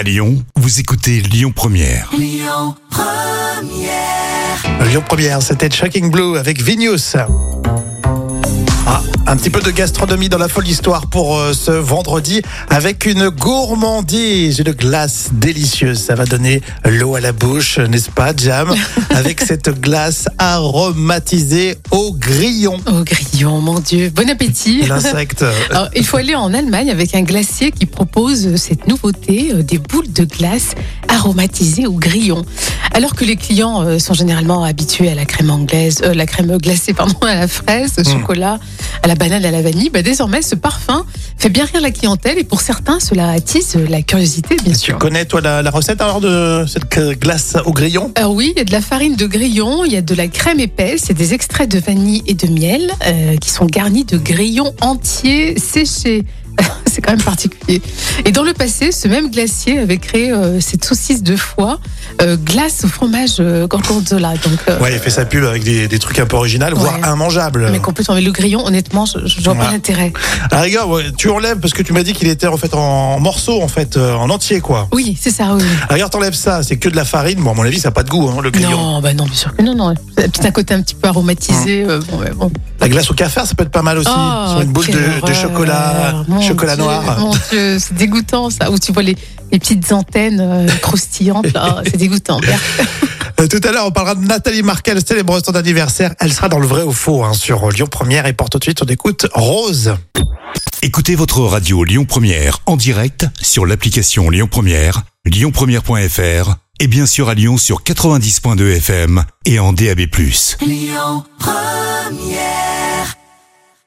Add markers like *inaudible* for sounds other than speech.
À Lyon, vous écoutez Lyon Première. Lyon Première, c'était Shocking Blue avec Vinus. Ah, un petit peu de gastronomie dans la folle histoire pour euh, ce vendredi avec une gourmandise, une glace délicieuse. Ça va donner l'eau à la bouche, n'est-ce pas, Jam *laughs* Avec cette glace aromatisée au grillon. Au grillon, mon Dieu. Bon appétit. L'insecte. *laughs* Alors, il faut aller en Allemagne avec un glacier qui propose cette nouveauté, euh, des boules de glace aromatisées au grillon. Alors que les clients euh, sont généralement habitués à la crème anglaise, euh, la crème glacée, pardon, à la fraise, au chocolat, à la banane, à la vanille, bah, désormais ce parfum fait bien rire la clientèle et pour certains cela attise la curiosité, bien Tu sûr. connais, toi, la, la recette alors de cette glace au grillon? Alors oui, il y a de la farine de grillon, il y a de la crème épaisse, c'est des extraits de vanille et de miel euh, qui sont garnis de grillons entiers séchés. C'est quand même particulier. Et dans le passé, ce même glacier avait créé euh, cette saucisse de foie euh, glace au fromage euh, gorgonzola. Donc, euh, Ouais, il fait sa pub avec des, des trucs un peu originaux, voire Ouais. immangeables. mais complètement. Mais le grillon, honnêtement, je, je vois Ouais. pas l'intérêt. Rigueur, ouais, tu enlèves parce que tu m'as dit qu'il était en fait en morceaux, en fait, euh, en entier, quoi. Oui, c'est ça, oui. La rigueur, t'enlèves ça, c'est que de la farine. Bon, à mon avis, ça n'a pas de goût, hein, le grillon. Non, bah non, bien sûr que non, non. Peut-être un côté un petit peu aromatisé. euh, bon, ouais, bon. La glace au café, ça peut être pas mal aussi. Oh, Sur une boule de, de chocolat, chocolat Dieu, noir. Mon Dieu, c'est dégoûtant ça. Où tu vois les, les petites antennes euh, croustillantes là, *laughs* c'est dégoûtant. Euh, tout à l'heure, on parlera de Nathalie Markel, célèbre son anniversaire. Elle sera dans le vrai ou faux hein, sur Lyon Première. Et pour tout de suite, on écoute Rose. Écoutez votre radio Lyon Première en direct sur l'application Lyon Première, lyonpremière.fr et bien sûr à Lyon sur 90.2 FM et en DAB+. Lyon Première